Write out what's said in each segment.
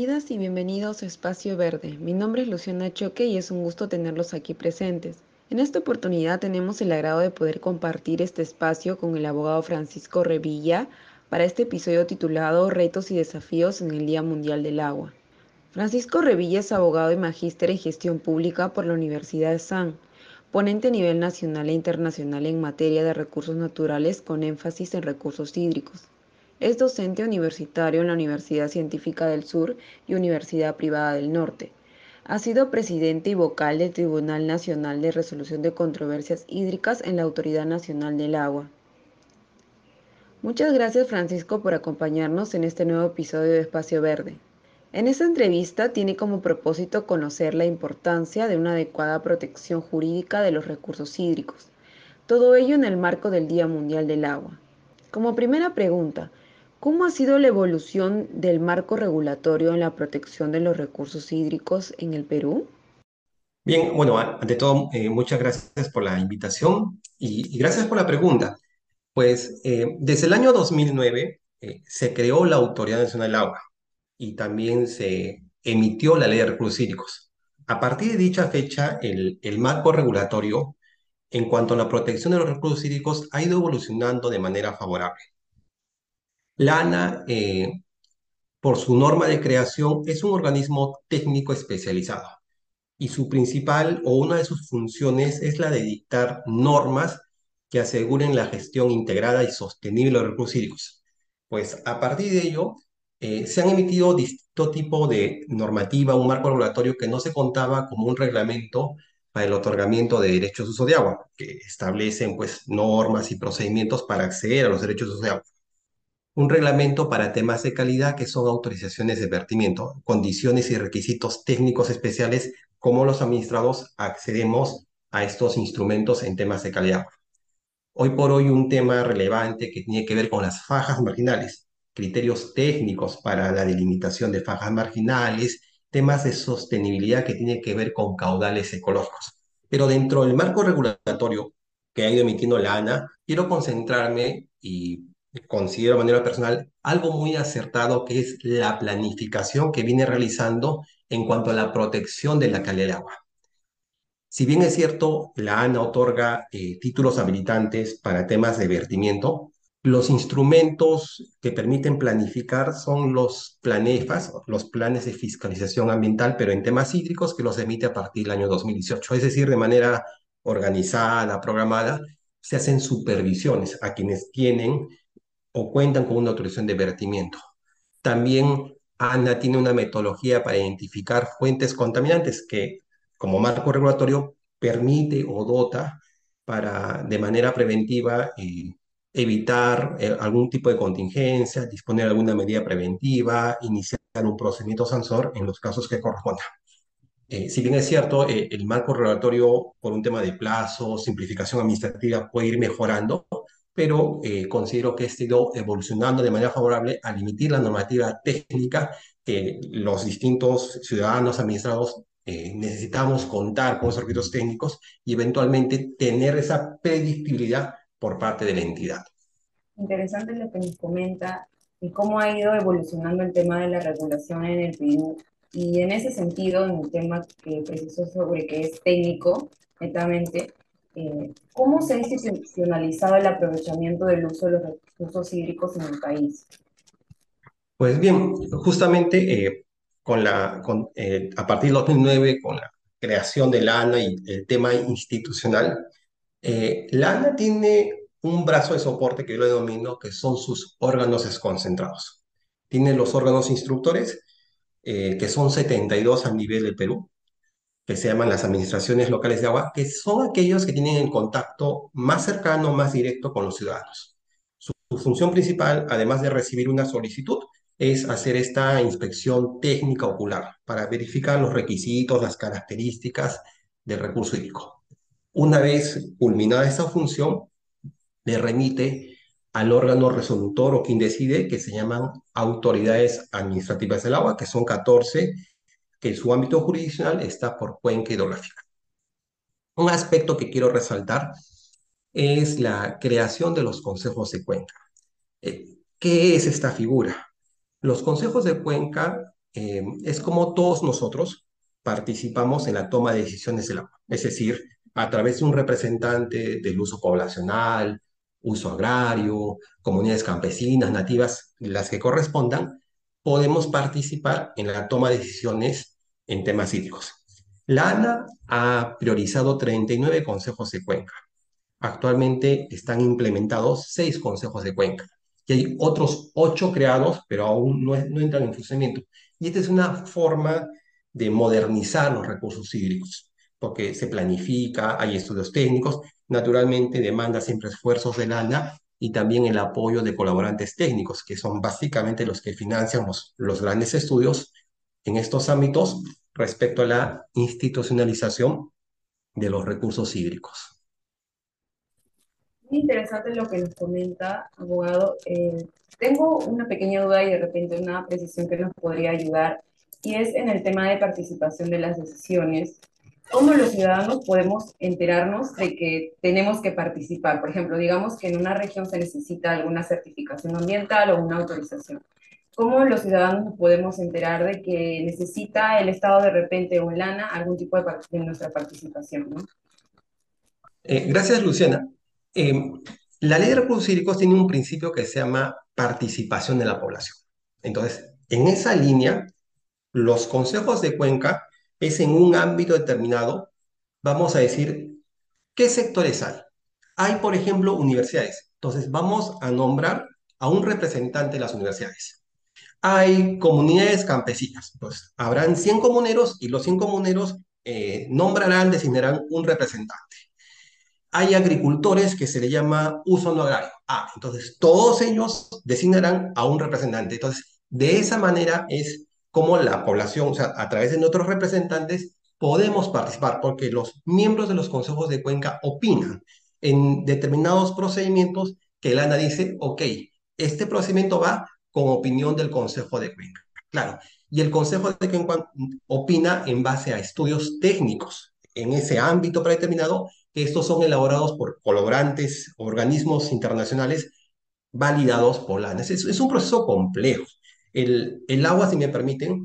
Bienvenidas y bienvenidos a Espacio Verde. Mi nombre es Luciana Choque y es un gusto tenerlos aquí presentes. En esta oportunidad tenemos el agrado de poder compartir este espacio con el abogado Francisco Revilla para este episodio titulado Retos y desafíos en el Día Mundial del Agua. Francisco Revilla es abogado y magíster en gestión pública por la Universidad de San, ponente a nivel nacional e internacional en materia de recursos naturales con énfasis en recursos hídricos. Es docente universitario en la Universidad Científica del Sur y Universidad Privada del Norte. Ha sido presidente y vocal del Tribunal Nacional de Resolución de Controversias Hídricas en la Autoridad Nacional del Agua. Muchas gracias Francisco por acompañarnos en este nuevo episodio de Espacio Verde. En esta entrevista tiene como propósito conocer la importancia de una adecuada protección jurídica de los recursos hídricos, todo ello en el marco del Día Mundial del Agua. Como primera pregunta, ¿Cómo ha sido la evolución del marco regulatorio en la protección de los recursos hídricos en el Perú? Bien, bueno, ante todo, eh, muchas gracias por la invitación y, gracias por la pregunta. Pues eh, desde el año 2009 eh, se creó la Autoridad Nacional del Agua y también se emitió la Ley de Recursos Hídricos. A partir de dicha fecha, el, el marco regulatorio en cuanto a la protección de los recursos hídricos ha ido evolucionando de manera favorable. La ANA, eh, por su norma de creación, es un organismo técnico especializado y su principal o una de sus funciones es la de dictar normas que aseguren la gestión integrada y sostenible de los recursos hídricos. Pues a partir de ello, eh, se han emitido distinto tipo de normativa, un marco regulatorio que no se contaba como un reglamento para el otorgamiento de derechos de uso de agua, que establecen pues normas y procedimientos para acceder a los derechos de uso de agua un reglamento para temas de calidad que son autorizaciones de vertimiento, condiciones y requisitos técnicos especiales, como los administrados accedemos a estos instrumentos en temas de calidad. Hoy por hoy un tema relevante que tiene que ver con las fajas marginales, criterios técnicos para la delimitación de fajas marginales, temas de sostenibilidad que tiene que ver con caudales ecológicos. Pero dentro del marco regulatorio que ha ido emitiendo la ANA, quiero concentrarme y considero de manera personal algo muy acertado que es la planificación que viene realizando en cuanto a la protección de la calidad del agua. Si bien es cierto, la ANA otorga eh, títulos habilitantes para temas de vertimiento, los instrumentos que permiten planificar son los planefas, los planes de fiscalización ambiental, pero en temas hídricos que los emite a partir del año 2018, es decir, de manera organizada, programada, se hacen supervisiones a quienes tienen o cuentan con una autorización de vertimiento. También ANA tiene una metodología para identificar fuentes contaminantes que, como marco regulatorio, permite o dota para, de manera preventiva, eh, evitar eh, algún tipo de contingencia, disponer de alguna medida preventiva, iniciar un procedimiento sancionador en los casos que correspondan. Eh, si bien es cierto, el marco regulatorio, por un tema de plazo, simplificación administrativa, puede ir mejorando, pero eh, considero que ha ido evolucionando de manera favorable al emitir la normativa técnica que los distintos ciudadanos administrados eh, necesitamos contar con requisitos técnicos y eventualmente tener esa predictibilidad por parte de la entidad. Interesante lo que nos comenta y cómo ha ido evolucionando el tema de la regulación en el Perú. Y en ese sentido, en el tema que precisó sobre que es técnico, netamente, eh, ¿cómo se ha institucionalizado el aprovechamiento del uso de los recursos hídricos en el país? Pues bien, justamente eh, con la, eh, a partir del 2009, con la creación de la ANA y el tema institucional, la ANA tiene un brazo de soporte que yo le denomino que son sus órganos desconcentrados. Tiene los órganos instructores, que son 72 a nivel del Perú, que se llaman las administraciones locales de agua, que son aquellos que tienen el contacto más cercano, más directo con los ciudadanos. Su, función principal, además de recibir una solicitud, es hacer esta inspección técnica ocular para verificar los requisitos, las características del recurso hídrico. Una vez culminada esta función, le remite al órgano resolutor o quien decide, que se llaman autoridades administrativas del agua, que son 14 que su ámbito jurisdiccional está por cuenca hidrográfica. Un aspecto que quiero resaltar es la creación de los consejos de cuenca. Eh, ¿Qué es esta figura? Los consejos de cuenca eh, es como todos nosotros participamos en la toma de decisiones del agua, es decir, a través de un representante del uso poblacional, uso agrario, comunidades campesinas, nativas, las que correspondan, podemos participar en la toma de decisiones en temas hídricos. La ANA ha priorizado 39 consejos de cuenca. Actualmente están implementados seis consejos de cuenca y hay otros ocho creados, pero aún no, no entran en funcionamiento. Y esta es una forma de modernizar los recursos hídricos, porque se planifica, hay estudios técnicos, naturalmente demanda siempre esfuerzos de lana y también el apoyo de colaborantes técnicos, que son básicamente los que financian los, grandes estudios en estos ámbitos respecto a la institucionalización de los recursos hídricos. Muy interesante lo que nos comenta, abogado. Eh, tengo una pequeña duda y de repente una precisión que nos podría ayudar, y es en el tema de participación de las decisiones. ¿Cómo los ciudadanos podemos enterarnos de que tenemos que participar? Por ejemplo, digamos que en una región se necesita alguna certificación ambiental o una autorización. ¿Cómo los ciudadanos podemos enterar de que necesita el Estado de repente o el ANA algún tipo de, de nuestra participación? ¿no? Eh, gracias, Luciana. Eh, la ley de recursos hídricos tiene un principio que se llama participación de la población. Entonces, en esa línea, los consejos de cuenca es en un ámbito determinado, vamos a decir, ¿qué sectores hay? Hay, por ejemplo, universidades. Entonces, vamos a nombrar a un representante de las universidades. Hay comunidades campesinas. Pues habrán 100 comuneros y los 100 comuneros eh, nombrarán, designarán un representante hay agricultores que se le llama uso no agrario. Ah, entonces todos ellos designarán a un representante. Entonces, de esa manera es como la población, o sea, a través de nuestros representantes, podemos participar, porque los miembros de los consejos de cuenca opinan en determinados procedimientos que el ANA dice, ok, este procedimiento va con opinión del consejo de cuenca. Claro, y el consejo de cuenca opina en base a estudios técnicos en ese ámbito predeterminado estos son elaborados por colaborantes, organismos internacionales validados por la ANES. Es, un proceso complejo. El, el agua, si me permiten,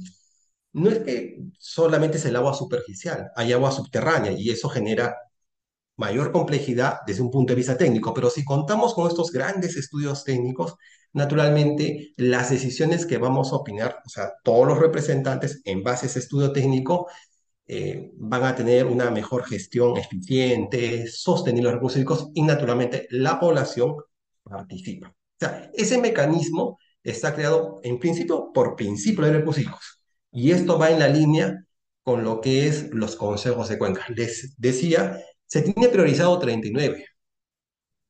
no es que solamente es el agua superficial, hay agua subterránea y eso genera mayor complejidad desde un punto de vista técnico, pero si contamos con estos grandes estudios técnicos, naturalmente las decisiones que vamos a opinar, o sea, todos los representantes en base a ese estudio técnico, eh, van a tener una mejor gestión eficiente, sostenible los recursos y naturalmente la población participa. O sea, ese mecanismo está creado en principio por principio de recursos y esto va en la línea con lo que es los consejos de cuenca. Les decía, se tiene priorizado 39.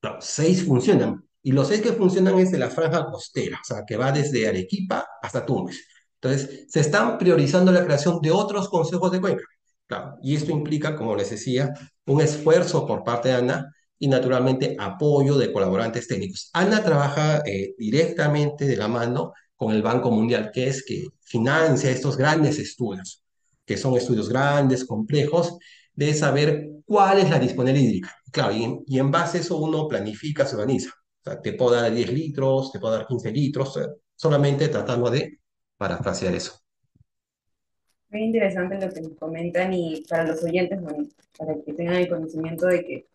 No, 6 funcionan y los 6 que funcionan es de la franja costera, o sea, que va desde Arequipa hasta Tumbes. Entonces, se están priorizando la creación de otros consejos de cuenca. Claro, y esto implica, como les decía, un esfuerzo por parte de ANA y naturalmente apoyo de colaborantes técnicos. ANA trabaja eh, directamente de la mano con el Banco Mundial, que es que financia estos grandes estudios, que son estudios grandes, complejos, de saber cuál es la disponibilidad hídrica. Claro, y en, y en base a eso uno planifica, se organiza. O sea, te puedo dar 10 litros, te puedo dar 15 litros, solamente tratando de parafrasear eso. Muy interesante lo que nos comentan y para los oyentes, bueno, para que tengan el conocimiento de que,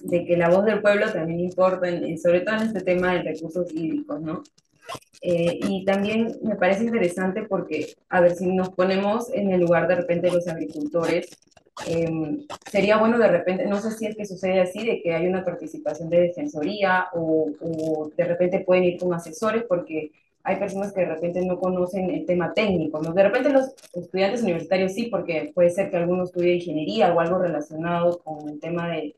de que la voz del pueblo también importa, en, sobre todo en este tema de recursos hídricos, ¿no? Eh, y también me parece interesante porque, a ver, si nos ponemos en el lugar de repente de los agricultores, eh, sería bueno de repente, no sé si es que sucede así, de que hay una participación de defensoría o, o de repente pueden ir con asesores porque hay personas que de repente no conocen el tema técnico, ¿no? De repente los estudiantes universitarios sí, porque puede ser que alguno estudie ingeniería o algo relacionado con el tema de,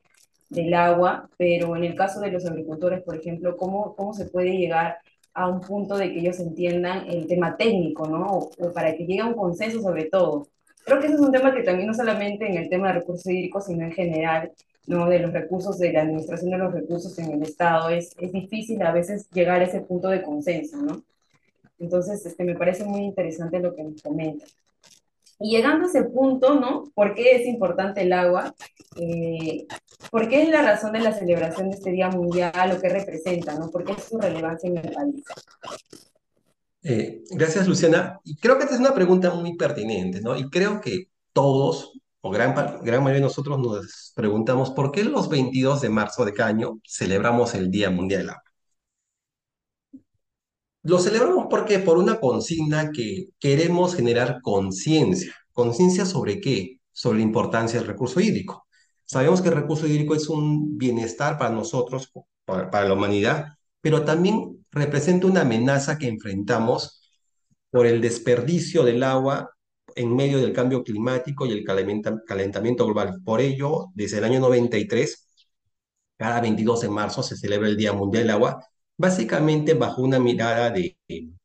del agua, pero en el caso de los agricultores, por ejemplo, ¿cómo, ¿cómo se puede llegar a un punto de que ellos entiendan el tema técnico, ¿no? O, para que llegue a un consenso sobre todo. Creo que ese es un tema que también no solamente en el tema de recursos hídricos, sino en general, ¿no? De los recursos, de la administración de los recursos en el Estado, es, es difícil a veces llegar a ese punto de consenso, ¿no? Entonces, este, me parece muy interesante lo que nos comenta. Y llegando a ese punto, ¿no? ¿Por qué es importante el agua? Eh, ¿Por qué es la razón de la celebración de este Día Mundial? ¿Lo que representa, no? ¿Por qué es su relevancia en el país? Eh, gracias, Luciana. Y creo que esta es una pregunta muy pertinente, ¿no? Y creo que todos, o gran, gran mayoría de nosotros, nos preguntamos por qué los 22 de marzo de cada año celebramos el Día Mundial del Agua. Lo celebramos porque por una consigna que queremos generar conciencia. ¿Conciencia sobre qué? Sobre la importancia del recurso hídrico. Sabemos que el recurso hídrico es un bienestar para nosotros, para, para la humanidad, pero también representa una amenaza que enfrentamos por el desperdicio del agua en medio del cambio climático y el calenta- calentamiento global. Por ello, desde el año 93, cada 22 de marzo se celebra el Día Mundial del Agua, básicamente bajo una mirada de,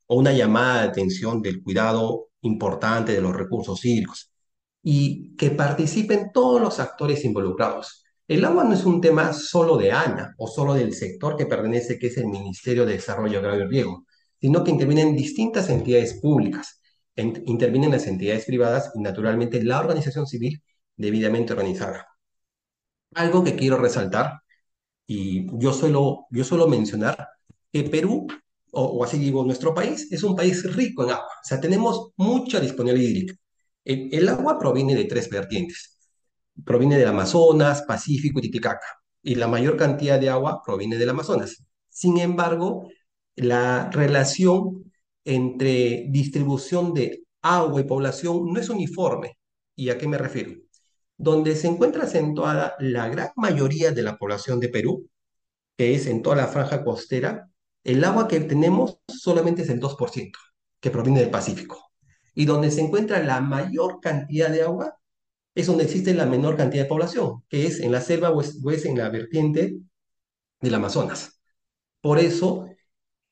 o una llamada de atención del cuidado importante de los recursos hídricos y que participen todos los actores involucrados. El agua no es un tema solo de ANA o solo del sector que pertenece, que es el Ministerio de Desarrollo Agrario y Riego, sino que intervienen distintas entidades públicas, en- intervienen las entidades privadas y naturalmente la organización civil debidamente organizada. Algo que quiero resaltar y yo suelo, yo suelo mencionar que Perú, o, o así digo, nuestro país, es un país rico en agua. O sea, tenemos mucha disponibilidad hídrica. El, el agua proviene de tres vertientes. Proviene del Amazonas, Pacífico y Titicaca. Y la mayor cantidad de agua proviene del Amazonas. Sin embargo, la relación entre distribución de agua y población no es uniforme. ¿Y a qué me refiero? Donde se encuentra acentuada la gran mayoría de la población de Perú, que es en toda la franja costera, el agua que tenemos solamente es el 2%, que proviene del Pacífico. Y donde se encuentra la mayor cantidad de agua es donde existe la menor cantidad de población, que es en la selva o es, o es en la vertiente del Amazonas. Por eso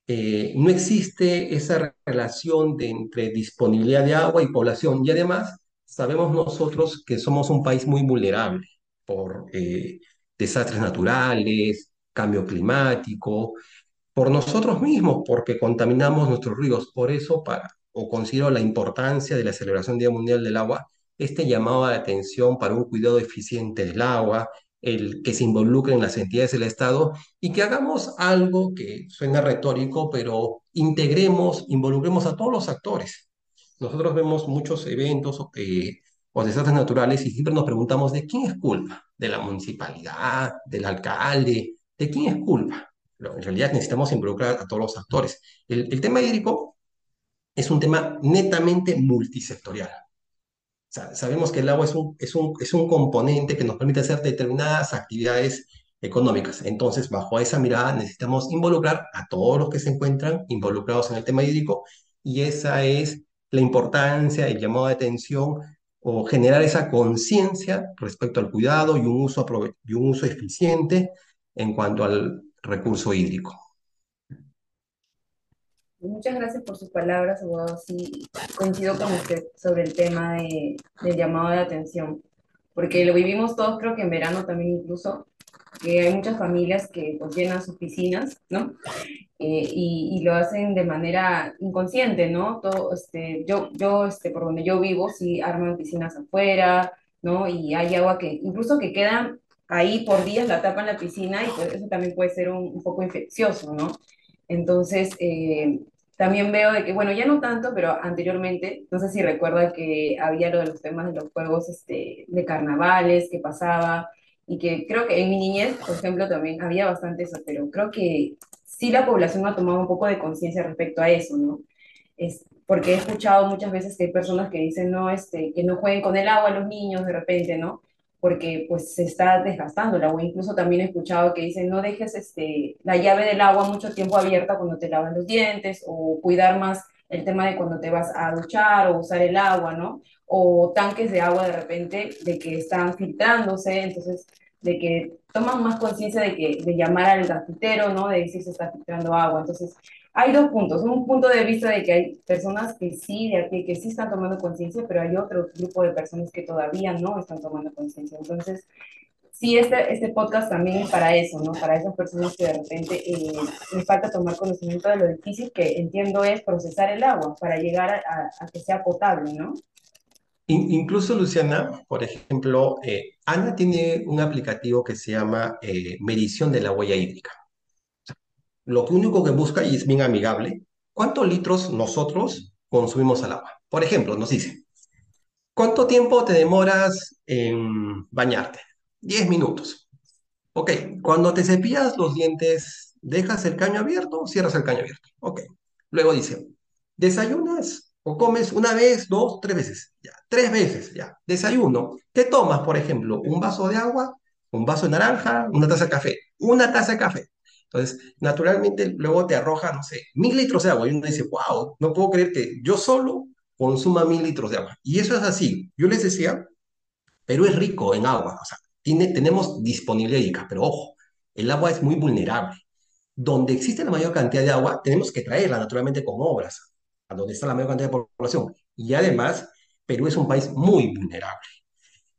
eh, no existe esa relación de, entre disponibilidad de agua y población. Y además, sabemos nosotros que somos un país muy vulnerable por eh, desastres naturales, cambio climático, por nosotros mismos, porque contaminamos nuestros ríos. Por eso, para, o considero la importancia de la celebración Día Mundial del Agua, este llamado de atención para un cuidado eficiente del agua, el que se involucren las entidades del Estado y que hagamos algo que suena retórico, pero integremos, involucremos a todos los actores. Nosotros vemos muchos eventos eh, o desastres naturales y siempre nos preguntamos de quién es culpa, de la municipalidad, del alcalde, de quién es culpa. Pero en realidad necesitamos involucrar a todos los actores. El, el tema hídrico es un tema netamente multisectorial. O sea, sabemos que el agua es un, es un, es un componente que nos permite hacer determinadas actividades económicas. Entonces, bajo esa mirada, necesitamos involucrar a todos los que se encuentran involucrados en el tema hídrico y esa es la importancia, el llamado de atención o generar esa conciencia respecto al cuidado y un uso, y un uso eficiente en cuanto al recurso hídrico. Muchas gracias por sus palabras, abogado. Sí, coincido con usted sobre el tema de, del llamado de atención, porque lo vivimos todos, creo que en verano también incluso, que hay muchas familias que pues llenan sus piscinas, ¿no? Eh, y, lo hacen de manera inconsciente, ¿no? Todo, este, yo, yo, este, por donde yo vivo, sí arman piscinas afuera, ¿no? Y hay agua que incluso que quedan ahí por días, la tapan la piscina y pues eso también puede ser un, poco infeccioso, ¿no? Entonces, eh, también veo de que, bueno, ya no tanto, pero anteriormente, no sé si recuerda que había lo de los temas de los juegos este, de carnavales que pasaba, y que creo que en mi niñez, por ejemplo, también había bastante eso, pero creo que sí la población ha tomado un poco de conciencia respecto a eso, ¿no? Es, porque he escuchado muchas veces que hay personas que dicen, no, este, que no jueguen con el agua los niños de repente, ¿no? Porque pues se está desgastando el agua. Incluso también he escuchado que dicen, no dejes este, la llave del agua mucho tiempo abierta cuando te lavas los dientes o cuidar más el tema de cuando te vas a duchar o usar el agua, ¿no? O tanques de agua de repente de que están filtrándose, entonces de que toman más conciencia de que de llamar al grafitero, ¿no? De decir se está filtrando agua. Entonces, hay dos puntos. Un punto de vista de que hay personas que sí, de que, que sí están tomando conciencia, pero hay otro grupo de personas que todavía no están tomando conciencia. Entonces, sí, este, este podcast también es para eso, ¿no? Para esas personas que de repente eh, les falta tomar conocimiento de lo difícil que entiendo es procesar el agua para llegar a, a, a que sea potable, ¿no? In- incluso, Luciana, por ejemplo, eh, Ana tiene un aplicativo que se llama eh, medición de la huella hídrica. Lo único que busca, y es bien amigable, ¿cuántos litros nosotros consumimos al agua? Por ejemplo, nos dice, ¿cuánto tiempo te demoras en bañarte? 10 minutos. Ok, cuando te cepillas los dientes, ¿dejas el caño abierto o cierras el caño abierto? Ok. Luego dice, ¿desayunas o comes una vez, dos, tres veces? Ya, tres veces, ya. Desayuno. ¿Qué tomas, por ejemplo? ¿Un vaso de agua? ¿Un vaso de naranja? ¿Una taza de café? Una taza de café. Entonces, naturalmente, luego te arroja, no sé, mil litros de agua. Y uno dice, wow, no puedo creer que yo solo consuma mil litros de agua. Y eso es así. Yo les decía, Perú es rico en agua, o sea, tiene, tenemos disponibilidad hídrica, pero ojo, el agua es muy vulnerable. Donde existe la mayor cantidad de agua, tenemos que traerla naturalmente con obras, a donde está la mayor cantidad de población. Y además, Perú es un país muy vulnerable.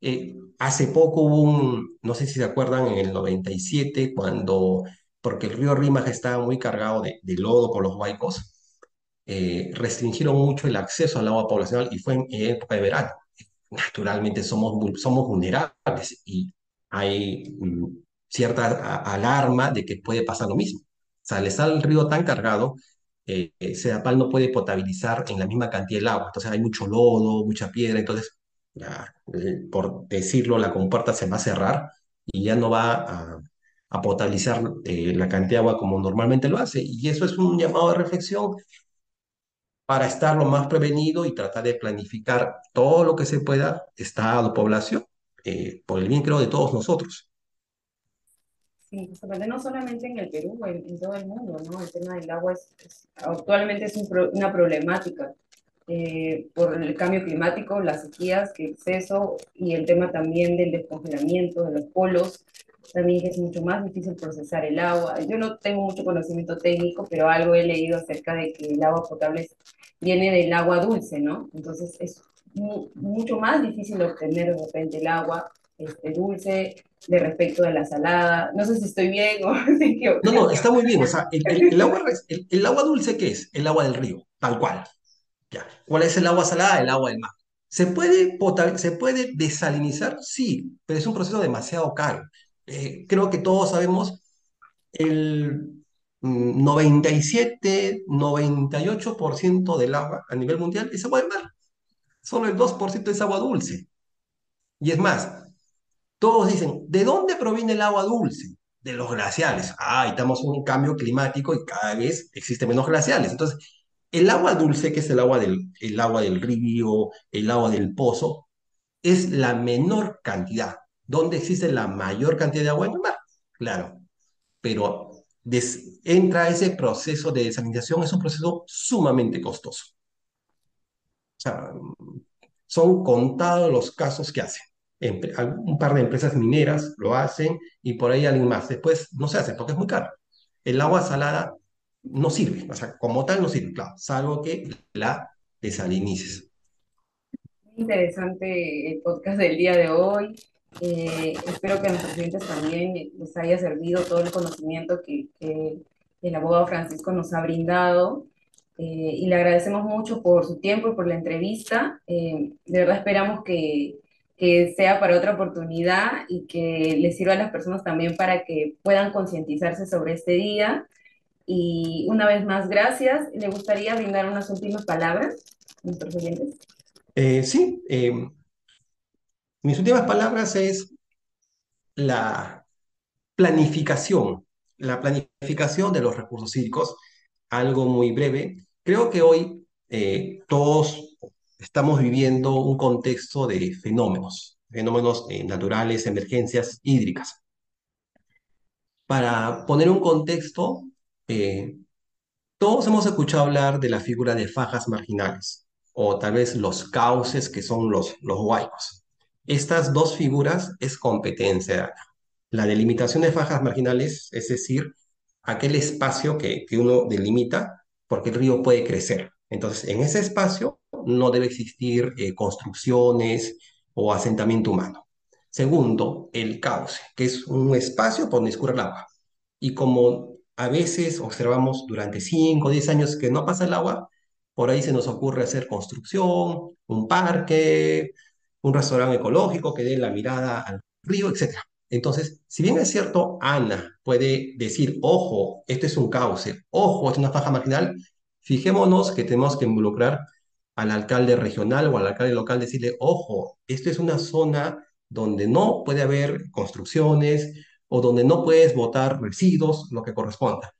Eh, hace poco hubo un, no sé si se acuerdan, en el 97, cuando, porque el río Rímac estaba muy cargado de, lodo por los huaicos, eh, restringieron mucho el acceso al agua poblacional y fue en, en época de verano naturalmente somos, somos vulnerables y hay mm, cierta alarma de que puede pasar lo mismo. O sea, al estar el río tan cargado, eh, Sedapal no puede potabilizar en la misma cantidad el agua. Entonces hay mucho lodo, mucha piedra, entonces, eh, por decirlo, la compuerta se va a cerrar y ya no va a, a potabilizar eh, la cantidad de agua como normalmente lo hace. Y eso es un llamado de reflexión para estar lo más prevenido y tratar de planificar todo lo que se pueda, Estado, población, eh, por el bien, creo, de todos nosotros. Sí, justamente no solamente en el Perú, en, en, todo el mundo, ¿no? El tema del agua es, es actualmente es un pro, una problemática eh, por el cambio climático, las sequías, que exceso, y el tema también del descongelamiento de los polos, también es mucho más difícil procesar el agua. Yo no tengo mucho conocimiento técnico, pero algo he leído acerca de que el agua potable viene del agua dulce, ¿no? Entonces es mu mucho más difícil obtener de repente el agua este, dulce de respecto de la salada. No sé si estoy bien o si No, no, está muy bien. O sea, el, el, el agua, el, el, agua dulce, ¿qué es? El agua del río, tal cual. Ya. ¿Cuál es el agua salada? El agua del mar. ¿Se puede, ¿Se puede desalinizar? Sí, pero es un proceso demasiado caro. Eh, creo que todos sabemos el 97, 98% del agua a nivel mundial es agua del mar. Solo el 2% es agua dulce. Y es más, todos dicen, ¿de dónde proviene el agua dulce? De los glaciales. Ah, estamos en un cambio climático y cada vez existen menos glaciales. Entonces, el agua dulce, que es el agua del, el agua del río, el agua del pozo, es la menor cantidad. ¿Dónde existe la mayor cantidad de agua en el mar? Claro, pero entra ese proceso de desalinización, es un proceso sumamente costoso. O sea, son contados los casos que hacen. Un par de empresas mineras lo hacen y por ahí alguien más. Después no se hace porque es muy caro. El agua salada no sirve, o sea, como tal no sirve, claro, salvo que la desalinices. Interesante el podcast del día de hoy. Eh, espero que a nuestros clientes también les haya servido todo el conocimiento que, que el abogado Francisco nos ha brindado. Eh, y le agradecemos mucho por su tiempo y por la entrevista. Eh, de verdad esperamos que, que, sea para otra oportunidad y que les sirva a las personas también para que puedan concientizarse sobre este día. Y una vez más, gracias. ¿Le gustaría brindar unas últimas palabras a nuestros oyentes? Eh, sí, mis últimas palabras es la planificación, la planificación de los recursos hídricos, algo muy breve. Creo que hoy eh, todos estamos viviendo un contexto de fenómenos, fenómenos eh, naturales, emergencias hídricas. Para poner un contexto, eh, todos hemos escuchado hablar de la figura de fajas marginales, o tal vez los cauces que son los, los huaicos. Estas dos figuras es competencia. La delimitación de fajas marginales, es decir, aquel espacio que, uno delimita porque el río puede crecer. Entonces, en ese espacio no debe existir eh, construcciones o asentamiento humano. Segundo, el cauce, que es un espacio por donde escurre el agua. Y como a veces observamos durante 5 o 10 años que no pasa el agua, por ahí se nos ocurre hacer construcción, un parque, un restaurante ecológico que dé la mirada al río, etc. Entonces, si bien es cierto, Ana puede decir, ojo, esto es un cauce, ojo, es una faja marginal, Fijémonos que tenemos que involucrar al alcalde regional o al alcalde local, decirle, ojo, esto es una zona donde no puede haber construcciones o donde no puedes botar residuos, lo que corresponda.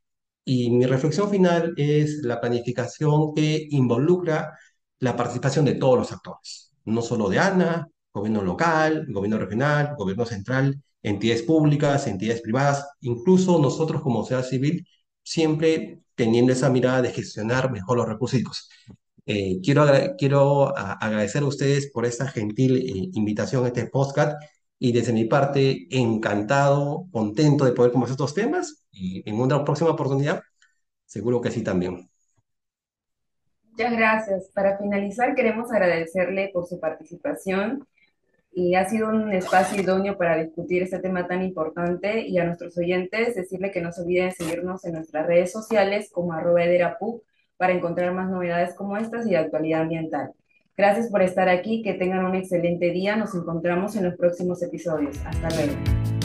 Y mi reflexión final es la planificación que involucra la participación de todos los actores, no solo de ANA, gobierno local, gobierno regional, gobierno central, entidades públicas, entidades privadas, incluso nosotros como sociedad civil, siempre teniendo esa mirada de gestionar mejor los recursos. Eh, quiero quiero agradecer a ustedes por esta gentil eh, invitación a este podcast y desde mi parte encantado, contento de poder conversar estos temas y en una próxima oportunidad seguro que sí también. Muchas gracias. Para finalizar queremos agradecerle por su participación y ha sido un espacio idóneo para discutir este tema tan importante y a nuestros oyentes decirle que no se olviden seguirnos en nuestras redes sociales como arroba para encontrar más novedades como estas y de actualidad ambiental. Gracias por estar aquí, que tengan un excelente día, nos encontramos en los próximos episodios. Hasta luego.